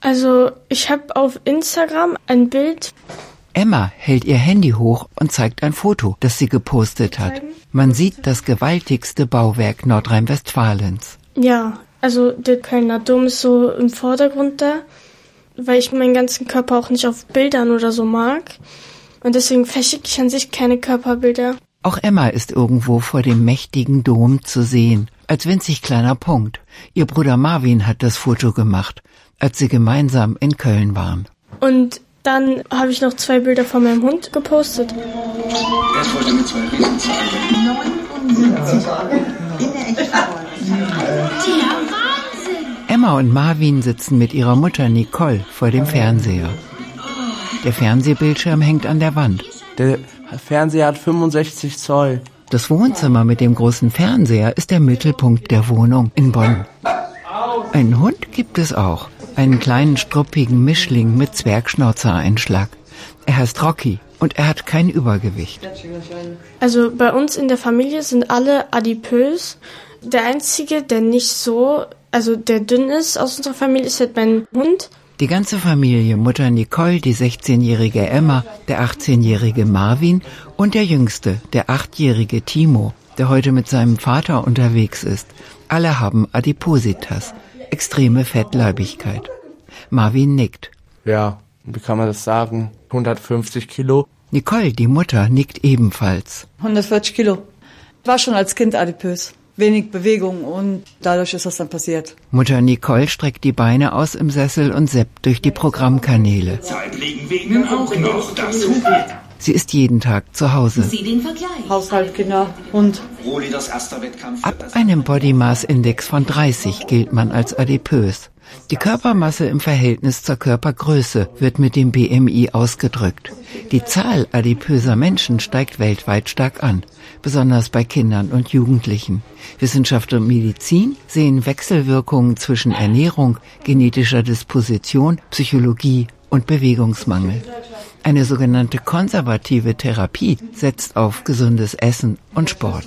Also ich habe auf Instagram ein Bild. Emma hält ihr Handy hoch und zeigt ein Foto, das sie gepostet hat. Man sieht das gewaltigste Bauwerk Nordrhein-Westfalens. Ja, also der Kölner Dom ist so im Vordergrund da, weil ich meinen ganzen Körper auch nicht auf Bildern oder so mag. Und deswegen verschicke ich an sich keine Körperbilder. Auch Emma ist irgendwo vor dem mächtigen Dom zu sehen, als winzig kleiner Punkt. Ihr Bruder Marvin hat das Foto gemacht, als sie gemeinsam in Köln waren. Und dann habe ich noch zwei Bilder von meinem Hund gepostet. Er ist heute mit zwei Riesenzahlen. 79 in der. Emma und Marvin sitzen mit ihrer Mutter Nicole vor dem Fernseher. Der Fernsehbildschirm hängt an der Wand. Der Fernseher hat 65 Zoll. Das Wohnzimmer mit dem großen Fernseher ist der Mittelpunkt der Wohnung in Bonn. Einen Hund gibt es auch. Einen kleinen struppigen Mischling mit Zwergschnauzer-Einschlag. Er heißt Rocky und er hat kein Übergewicht. Also bei uns in der Familie sind alle adipös. Der einzige, der nicht so, also der dünn ist aus unserer Familie, ist halt mein Hund. Die ganze Familie, Mutter Nicole, die 16-jährige Emma, der 18-jährige Marvin und der Jüngste, der 8-jährige Timo, der heute mit seinem Vater unterwegs ist. Alle haben Adipositas, extreme Fettleibigkeit. Marvin nickt. Ja, wie kann man das sagen? 150 Kilo. Nicole, die Mutter, nickt ebenfalls. 140 Kilo. War schon als Kind adipös. Wenig Bewegung und dadurch ist das dann passiert. Mutter Nicole streckt die Beine aus im Sessel und seppt durch die Programmkanäle. Zeitlegen wegen auch noch das Hupen. Sie ist jeden Tag zu Hause. Sie den Vergleich. Haushalt, Kinder, Hund. Ab einem Body Mass Index von 30 gilt man als adipös. Die Körpermasse im Verhältnis zur Körpergröße wird mit dem BMI ausgedrückt. Die Zahl adipöser Menschen steigt weltweit stark an, besonders bei Kindern und Jugendlichen. Wissenschaft und Medizin sehen Wechselwirkungen zwischen Ernährung, genetischer Disposition, Psychologie und Bewegungsmangel. Eine sogenannte konservative Therapie setzt auf gesundes Essen und Sport.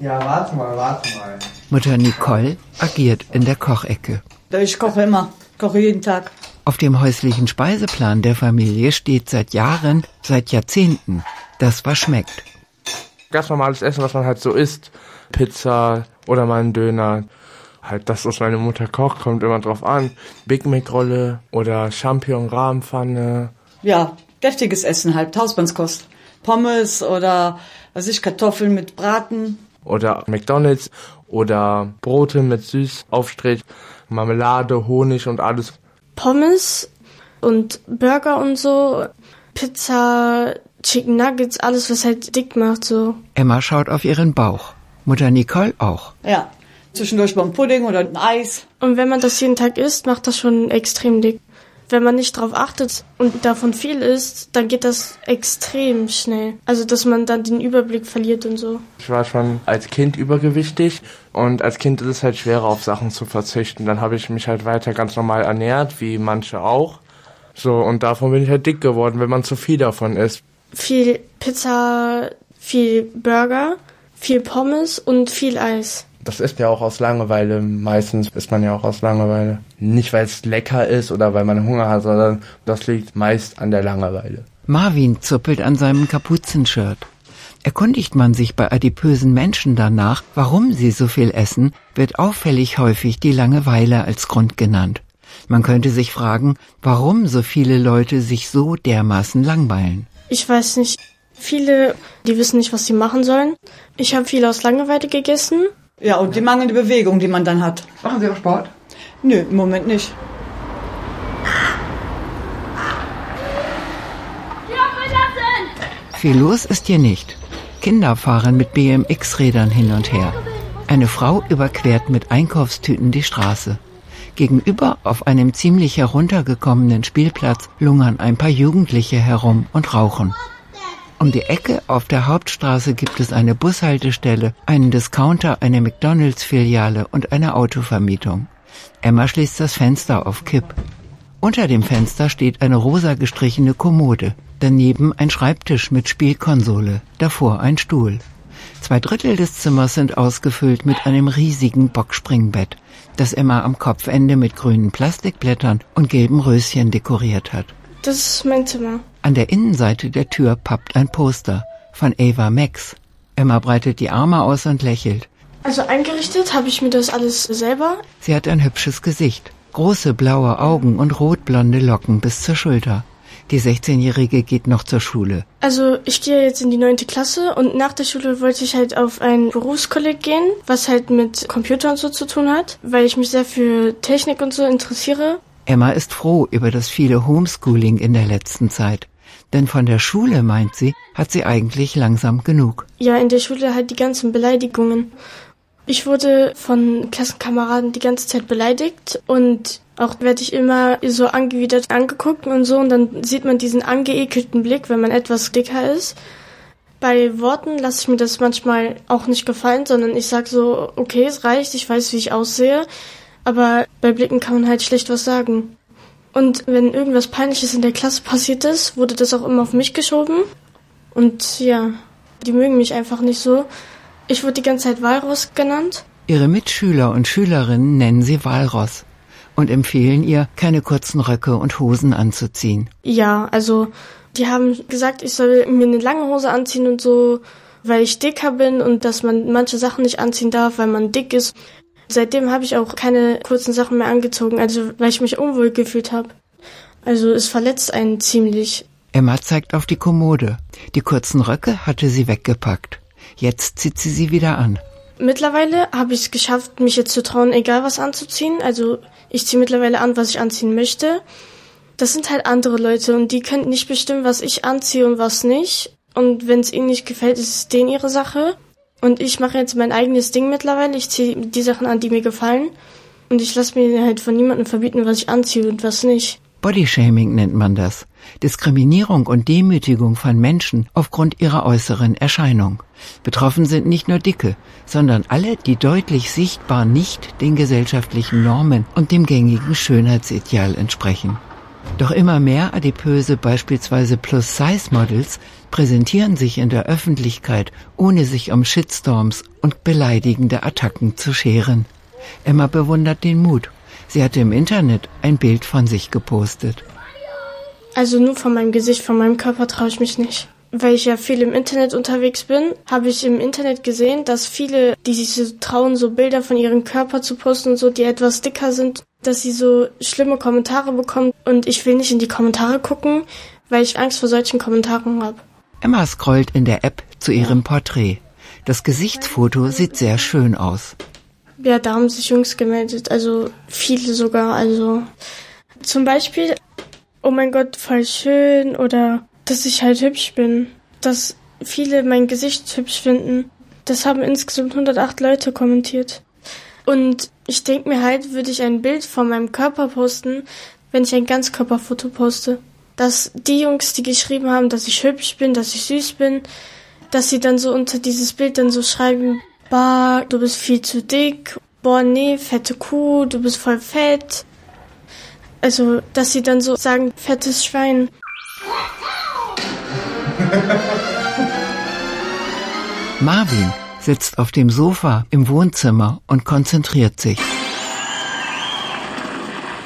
Ja, warte mal, warte mal. Mutter Nicole agiert in der Kochecke. Ich koche immer. Koche jeden Tag. Auf dem häuslichen Speiseplan der Familie steht seit Jahren, seit Jahrzehnten, das was schmeckt. Ganz normales Essen, was man halt so isst. Pizza oder mal ein Döner. Halt das, was meine Mutter kocht, kommt immer drauf an. Big Mac Rolle oder Champignon Rahmenpfanne. Ja, deftiges Essen halt. Hausmannskost. Pommes oder, was ich, Kartoffeln mit Braten. Oder McDonalds oder Brote mit Süßaufstrich, Marmelade, Honig und alles. Pommes und Burger und so, Pizza, Chicken Nuggets, alles was halt dick macht so. Emma schaut auf ihren Bauch. Mutter Nicole auch. Ja. Zwischendurch mal ein Pudding oder ein Eis. Und wenn man das jeden Tag isst, macht das schon extrem dick. Wenn man nicht drauf achtet und davon viel isst, dann geht das extrem schnell. Also, dass man dann den Überblick verliert und so. Ich war schon als Kind übergewichtig und als Kind ist es halt schwerer auf Sachen zu verzichten. Dann habe ich mich halt weiter ganz normal ernährt, wie manche auch. So, und davon bin ich halt dick geworden, wenn man zu viel davon isst. Viel Pizza, viel Burger, viel Pommes und viel Eis. Das ist ja auch aus Langeweile. Meistens isst man ja auch aus Langeweile. Nicht, weil es lecker ist oder weil man Hunger hat, sondern das liegt meist an der Langeweile. Marvin zuppelt an seinem Kapuzenshirt. Erkundigt man sich bei adipösen Menschen danach, warum sie so viel essen, wird auffällig häufig die Langeweile als Grund genannt. Man könnte sich fragen, warum so viele Leute sich so dermaßen langweilen. Ich weiß nicht. Viele, die wissen nicht, was sie machen sollen. Ich habe viel aus Langeweile gegessen. Ja, und die mangelnde Bewegung, die man dann hat. Machen Sie auch Sport? Nö, im Moment nicht. Viel los ist hier nicht. Kinder fahren mit BMX-Rädern hin und her. Eine Frau überquert mit Einkaufstüten die Straße. Gegenüber auf einem ziemlich heruntergekommenen Spielplatz lungern ein paar Jugendliche herum und rauchen. Um die Ecke auf der Hauptstraße gibt es eine Bushaltestelle, einen Discounter, eine McDonalds-Filiale und eine Autovermietung. Emma schließt das Fenster auf Kipp. Unter dem Fenster steht eine rosa gestrichene Kommode, daneben ein Schreibtisch mit Spielkonsole, davor ein Stuhl. Zwei Drittel des Zimmers sind ausgefüllt mit einem riesigen Boxspringbett. das Emma am Kopfende mit grünen Plastikblättern und gelben Röschen dekoriert hat. Das ist mein Zimmer. An der Innenseite der Tür pappt ein Poster von Ava Max. Emma breitet die Arme aus und lächelt. Also eingerichtet habe ich mir das alles selber. Sie hat ein hübsches Gesicht, große blaue Augen und rotblonde Locken bis zur Schulter. Die 16-Jährige geht noch zur Schule. Also ich gehe jetzt in die neunte Klasse und nach der Schule wollte ich halt auf ein Berufskolleg gehen, was halt mit Computer und so zu tun hat, weil ich mich sehr für Technik und so interessiere. Emma ist froh über das viele Homeschooling in der letzten Zeit. Denn von der Schule, meint sie, hat sie eigentlich langsam genug. Ja, in der Schule halt die ganzen Beleidigungen. Ich wurde von Klassenkameraden die ganze Zeit beleidigt und auch werde ich immer so angewidert angeguckt und so und dann sieht man diesen angeekelten Blick, wenn man etwas dicker ist. Bei Worten lasse ich mir das manchmal auch nicht gefallen, sondern ich sag so, okay, es reicht, ich weiß, wie ich aussehe, aber bei Blicken kann man halt schlecht was sagen. Und wenn irgendwas Peinliches in der Klasse passiert ist, wurde das auch immer auf mich geschoben. Und ja, die mögen mich einfach nicht so. Ich wurde die ganze Zeit Walross genannt. Ihre Mitschüler und Schülerinnen nennen sie Walross und empfehlen ihr, keine kurzen Röcke und Hosen anzuziehen. Ja, also die haben gesagt, ich soll mir eine lange Hose anziehen und so, weil ich dicker bin und dass man manche Sachen nicht anziehen darf, weil man dick ist. Seitdem habe ich auch keine kurzen Sachen mehr angezogen, also weil ich mich unwohl gefühlt habe. Also es verletzt einen ziemlich. Emma zeigt auf die Kommode. Die kurzen Röcke hatte sie weggepackt. Jetzt zieht sie sie wieder an. Mittlerweile habe ich es geschafft, mich jetzt zu trauen, egal was anzuziehen. Also ich ziehe mittlerweile an, was ich anziehen möchte. Das sind halt andere Leute und die können nicht bestimmen, was ich anziehe und was nicht. Und wenn es ihnen nicht gefällt, ist es denen ihre Sache. Und ich mache jetzt mein eigenes Ding mittlerweile. Ich ziehe die Sachen an, die mir gefallen. Und ich lasse mir halt von niemandem verbieten, was ich anziehe und was nicht. Bodyshaming nennt man das. Diskriminierung und Demütigung von Menschen aufgrund ihrer äußeren Erscheinung. Betroffen sind nicht nur Dicke, sondern alle, die deutlich sichtbar nicht den gesellschaftlichen Normen und dem gängigen Schönheitsideal entsprechen. Doch immer mehr adipöse, beispielsweise Plus-Size-Models, präsentieren sich in der Öffentlichkeit, ohne sich um Shitstorms und beleidigende Attacken zu scheren. Emma bewundert den Mut. Sie hatte im Internet ein Bild von sich gepostet. Also nur von meinem Gesicht, von meinem Körper traue ich mich nicht. Weil ich ja viel im Internet unterwegs bin, habe ich im Internet gesehen, dass viele, die sich so trauen, so Bilder von ihrem Körper zu posten und so, die etwas dicker sind, dass sie so schlimme Kommentare bekommen. Und ich will nicht in die Kommentare gucken, weil ich Angst vor solchen Kommentaren habe. Emma scrollt in der App zu ihrem Porträt. Das Gesichtsfoto sieht sehr schön aus. Ja, da haben sich Jungs gemeldet, also viele sogar, also zum Beispiel, oh mein Gott, voll schön oder dass ich halt hübsch bin, dass viele mein Gesicht hübsch finden. Das haben insgesamt 108 Leute kommentiert. Und ich denke mir halt, würde ich ein Bild von meinem Körper posten, wenn ich ein Ganzkörperfoto poste. Dass die Jungs, die geschrieben haben, dass ich hübsch bin, dass ich süß bin, dass sie dann so unter dieses Bild dann so schreiben, bah, du bist viel zu dick, boah, nee, fette Kuh, du bist voll fett. Also, dass sie dann so sagen, fettes Schwein. Marvin sitzt auf dem Sofa im Wohnzimmer und konzentriert sich.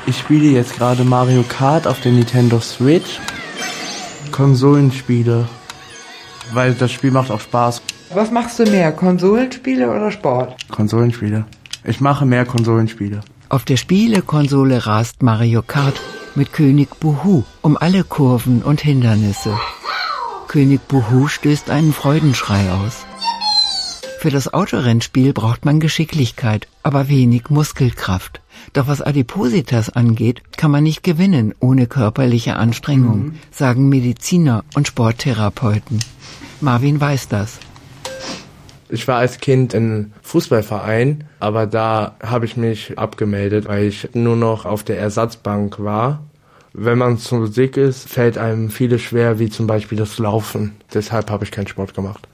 Ich spiele jetzt gerade Mario Kart auf der Nintendo Switch. Konsolenspiele. Weil das Spiel macht auch Spaß. Was machst du mehr, Konsolenspiele oder Sport? Konsolenspiele. Ich mache mehr Konsolenspiele. Auf der Spielekonsole rast Mario Kart mit König Buhu um alle Kurven und Hindernisse. König Buhu stößt einen Freudenschrei aus. Für das Autorennspiel braucht man Geschicklichkeit, aber wenig Muskelkraft. Doch was Adipositas angeht, kann man nicht gewinnen ohne körperliche Anstrengung, mhm. sagen Mediziner und Sporttherapeuten. Marvin weiß das. Ich war als Kind in Fußballverein, aber da habe ich mich abgemeldet, weil ich nur noch auf der Ersatzbank war. Wenn man zu dick ist, fällt einem vieles schwer, wie zum Beispiel das Laufen. Deshalb habe ich keinen Sport gemacht.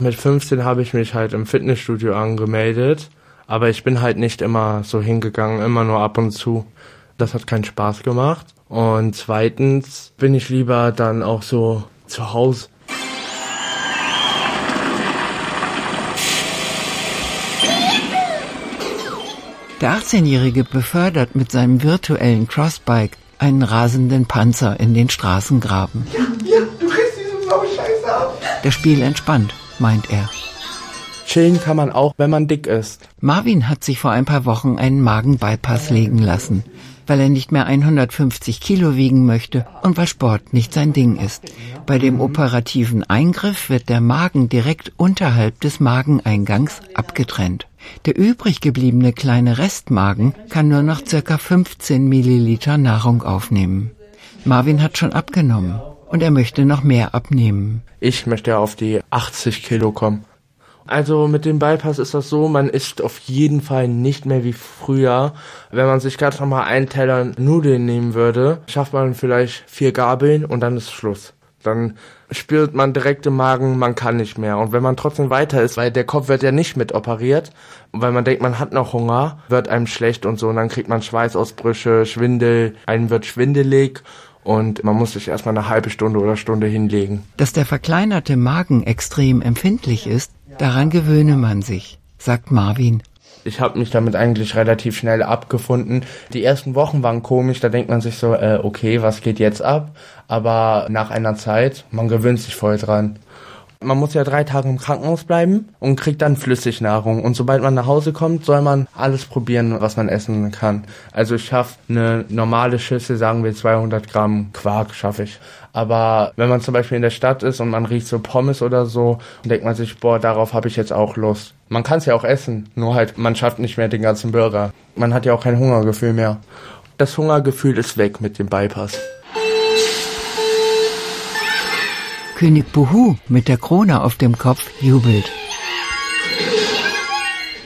Mit 15 habe ich mich halt im Fitnessstudio angemeldet, aber ich bin halt nicht immer so hingegangen, immer nur ab und zu. Das hat keinen Spaß gemacht. Und zweitens bin ich lieber dann auch so zu Hause Der 18-Jährige befördert mit seinem virtuellen Crossbike einen rasenden Panzer in den Straßengraben. Ja, ja, du kriegst diese blaue Scheiße ab. Das Spiel entspannt, meint er. Chillen kann man auch, wenn man dick ist. Marvin hat sich vor ein paar Wochen einen Magenbypass legen lassen, weil er nicht mehr 150 Kilo wiegen möchte und weil Sport nicht sein Ding ist. Bei dem operativen Eingriff wird der Magen direkt unterhalb des Mageneingangs abgetrennt. Der übrig gebliebene kleine Restmagen kann nur noch circa 15 Milliliter Nahrung aufnehmen. Marvin hat schon abgenommen und er möchte noch mehr abnehmen. Ich möchte auf die 80 Kilo kommen. Also mit dem Bypass ist das so, man isst auf jeden Fall nicht mehr wie früher. Wenn man sich ganz normal einen Teller Nudeln nehmen würde, schafft man vielleicht vier Gabeln und dann ist Schluss. Dann spürt man direkt im Magen, man kann nicht mehr. Und wenn man trotzdem weiter ist, weil der Kopf wird ja nicht mit operiert, weil man denkt, man hat noch Hunger, wird einem schlecht und so, und dann kriegt man Schweißausbrüche, Schwindel, einem wird schwindelig und man muss sich erstmal eine halbe Stunde oder Stunde hinlegen. Dass der verkleinerte Magen extrem empfindlich ist, daran gewöhne man sich, sagt Marvin. Ich habe mich damit eigentlich relativ schnell abgefunden. Die ersten Wochen waren komisch, da denkt man sich so, äh, okay, was geht jetzt ab? Aber nach einer Zeit, man gewöhnt sich voll dran. Man muss ja drei Tage im Krankenhaus bleiben und kriegt dann Flüssignahrung. Und sobald man nach Hause kommt, soll man alles probieren, was man essen kann. Also ich schaffe eine normale Schüssel, sagen wir 200 Gramm Quark schaffe ich. Aber wenn man zum Beispiel in der Stadt ist und man riecht so Pommes oder so, denkt man sich, boah, darauf habe ich jetzt auch Lust. Man kann es ja auch essen, nur halt, man schafft nicht mehr den ganzen Burger. Man hat ja auch kein Hungergefühl mehr. Das Hungergefühl ist weg mit dem Bypass. König Buhu mit der Krone auf dem Kopf jubelt.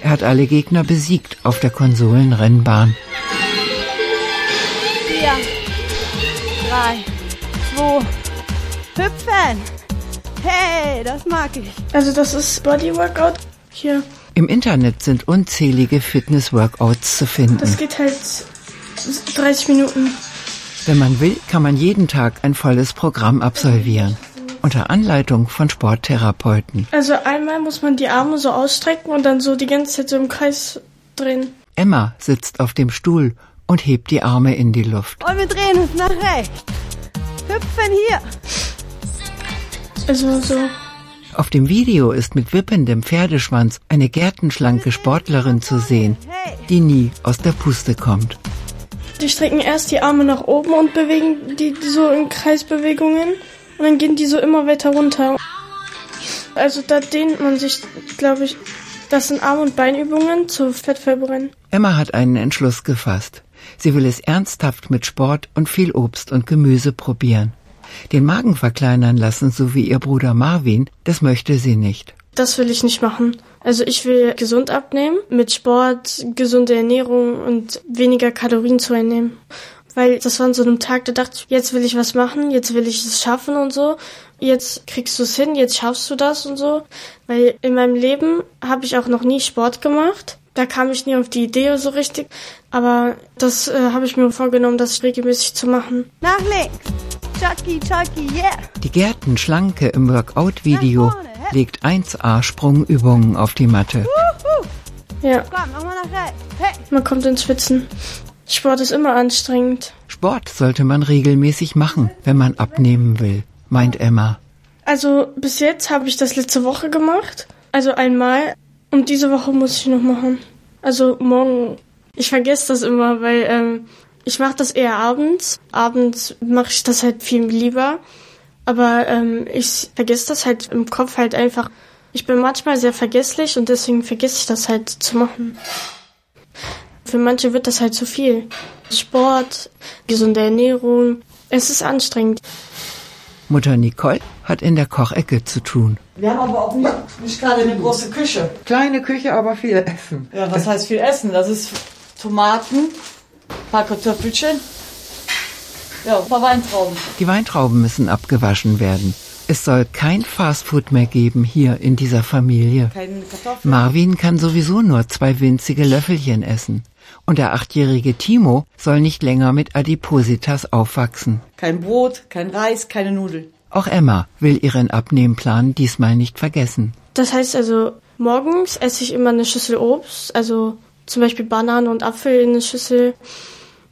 Er hat alle Gegner besiegt auf der Konsolenrennbahn. Vier, drei, zwei, hüpfen. Hey, das mag ich. Also das ist Bodyworkout. Hier. Im Internet sind unzählige Fitness-Workouts zu finden. Das geht halt 30 Minuten. Wenn man will, kann man jeden Tag ein volles Programm absolvieren. Unter Anleitung von Sporttherapeuten. Also einmal muss man die Arme so ausstrecken und dann so die ganze Zeit so im Kreis drehen. Emma sitzt auf dem Stuhl und hebt die Arme in die Luft. Und wir drehen uns nach rechts. Hüpfen hier. Also so. Auf dem Video ist mit wippendem Pferdeschwanz eine gärtenschlanke Sportlerin zu sehen, die nie aus der Puste kommt. Die strecken erst die Arme nach oben und bewegen die so in Kreisbewegungen und dann gehen die so immer weiter runter. Also da dehnt man sich, glaube ich, das sind Arm- und Beinübungen zur Fettverbrennen. Emma hat einen Entschluss gefasst. Sie will es ernsthaft mit Sport und viel Obst und Gemüse probieren. Den Magen verkleinern lassen, so wie ihr Bruder Marvin, das möchte sie nicht. Das will ich nicht machen. Also ich will gesund abnehmen, mit Sport, gesunde Ernährung und weniger Kalorien zu einnehmen. Weil das war an so einem Tag, da dachte ich, jetzt will ich was machen, jetzt will ich es schaffen und so. Jetzt kriegst du es hin, jetzt schaffst du das und so. Weil in meinem Leben habe ich auch noch nie Sport gemacht. Da kam ich nie auf die Idee so richtig. Aber das äh, habe ich mir vorgenommen, das regelmäßig zu machen. Nach links. Chucky, Chucky, yeah. Die Gärtenschlanke im Workout-Video legt 1A Sprungübungen auf die Matte. Ja, Komm, nochmal nach rechts. Hey. man kommt ins Schwitzen. Sport ist immer anstrengend. Sport sollte man regelmäßig machen, wenn man abnehmen will, meint Emma. Also bis jetzt habe ich das letzte Woche gemacht. Also einmal. Und diese Woche muss ich noch machen. Also morgen. Ich vergesse das immer, weil ähm, ich mache das eher abends. Abends mache ich das halt viel lieber. Aber ähm, ich vergesse das halt im Kopf halt einfach. Ich bin manchmal sehr vergesslich und deswegen vergesse ich das halt zu machen. Für manche wird das halt zu viel. Sport, gesunde Ernährung. Es ist anstrengend. Mutter Nicole hat in der Kochecke zu tun. Wir haben aber auch nicht, nicht gerade eine große Küche. Kleine Küche, aber viel Essen. Ja, was heißt viel Essen? Das ist Tomaten, paar Kartoffelchen, ja, ein paar Weintrauben. Die Weintrauben müssen abgewaschen werden. Es soll kein Fastfood mehr geben hier in dieser Familie. Keine Kartoffeln. Marvin kann sowieso nur zwei winzige Löffelchen essen. Und der achtjährige Timo soll nicht länger mit Adipositas aufwachsen. Kein Brot, kein Reis, keine Nudeln. Auch Emma will ihren Abnehmplan diesmal nicht vergessen. Das heißt also, morgens esse ich immer eine Schüssel Obst, also zum Beispiel Banane und Apfel in eine Schüssel.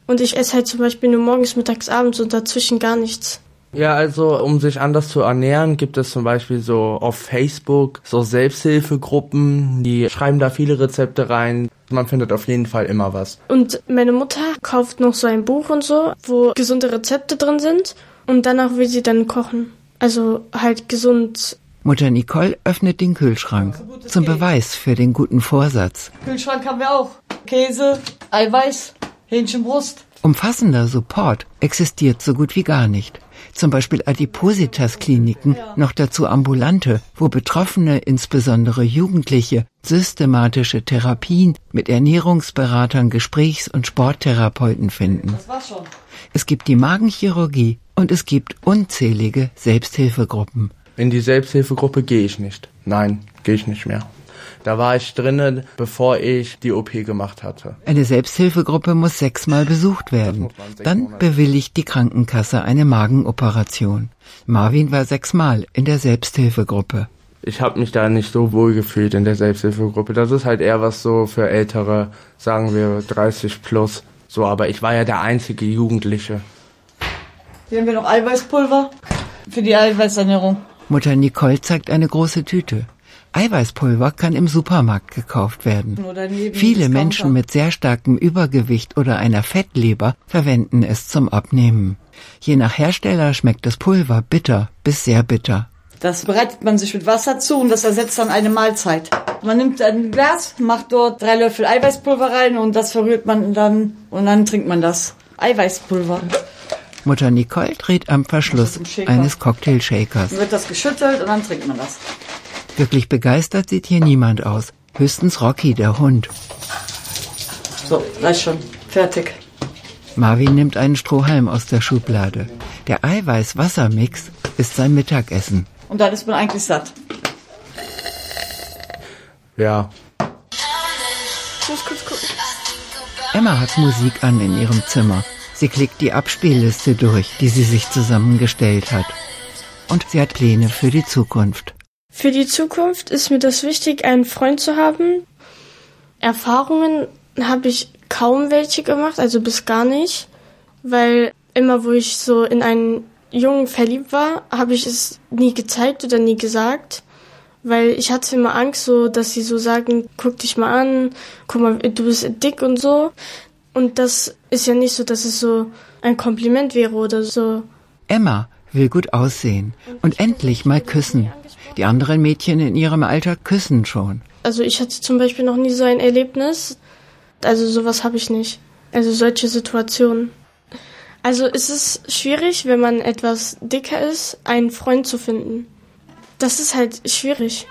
Und ich esse halt zum Beispiel nur morgens, mittags, abends und dazwischen gar nichts. Ja, also um sich anders zu ernähren, gibt es zum Beispiel so auf Facebook so Selbsthilfegruppen, die schreiben da viele Rezepte rein. Man findet auf jeden Fall immer was. Und meine Mutter kauft noch so ein Buch und so, wo gesunde Rezepte drin sind. Und danach will sie dann kochen. Also halt gesund. Mutter Nicole öffnet den Kühlschrank zum Beweis für den guten Vorsatz. Kühlschrank haben wir auch. Käse, Eiweiß, Hähnchenbrust. Umfassender Support existiert so gut wie gar nicht. Zum Beispiel Adipositas-Kliniken, noch dazu ambulante, wo Betroffene, insbesondere Jugendliche, systematische Therapien mit Ernährungsberatern, Gesprächs- und Sporttherapeuten finden. Das war's schon. Es gibt die Magenchirurgie und es gibt unzählige Selbsthilfegruppen. In die Selbsthilfegruppe gehe ich nicht. Nein, gehe ich nicht mehr. Da war ich drinnen, bevor ich die OP gemacht hatte. Eine Selbsthilfegruppe muss sechsmal besucht werden. Dann bewilligt die Krankenkasse eine Magenoperation. Marvin war sechsmal in der Selbsthilfegruppe. Ich habe mich da nicht so wohl gefühlt in der Selbsthilfegruppe. Das ist halt eher was so für ältere, sagen wir 30 plus. So, aber ich war ja der einzige Jugendliche. Hier haben wir noch Eiweißpulver für die Eiweißernährung. Mutter Nicole zeigt eine große Tüte. Eiweißpulver kann im Supermarkt gekauft werden. Viele. Menschen mit sehr starkem Übergewicht oder einer Fettleber verwenden es zum Abnehmen. Je nach Hersteller schmeckt das Pulver bitter bis sehr bitter. Das bereitet man sich mit Wasser zu und das ersetzt dann eine Mahlzeit. Man nimmt ein Glas, macht dort drei Löffel Eiweißpulver rein und das verrührt man dann und dann trinkt man das. Eiweißpulver. Mutter Nicole dreht am Verschluss eines Cocktailshakers. Dann wird das geschüttelt und dann trinkt man das. Wirklich begeistert sieht hier niemand aus. Höchstens Rocky, der Hund. So, reicht schon. Fertig. Marvin nimmt einen Strohhalm aus der Schublade. Der Eiweiß-Wassermix ist sein Mittagessen. Und dann ist man eigentlich satt. Ja, muss kurz gucken. Emma hat Musik an in ihrem Zimmer. Sie klickt die Abspielliste durch, die sie sich zusammengestellt hat. Und sie hat Pläne für die Zukunft. Für die Zukunft ist mir das wichtig, einen Freund zu haben. Erfahrungen habe ich kaum welche gemacht, also bis gar nicht. Weil immer, wo ich so in einen Jungen verliebt war, habe ich es nie gezeigt oder nie gesagt. Weil ich hatte immer Angst, so, dass sie so sagen, guck dich mal an, guck mal, du bist dick und so. Und das ist ja nicht so, dass es so ein Kompliment wäre oder so. Emma will gut aussehen und endlich mal küssen. Die anderen Mädchen in ihrem Alter küssen schon. Also ich hatte zum Beispiel noch nie so ein Erlebnis. Also sowas habe ich nicht. Also solche Situationen. Also es ist schwierig, wenn man etwas dicker ist, einen Freund zu finden. Das ist halt schwierig.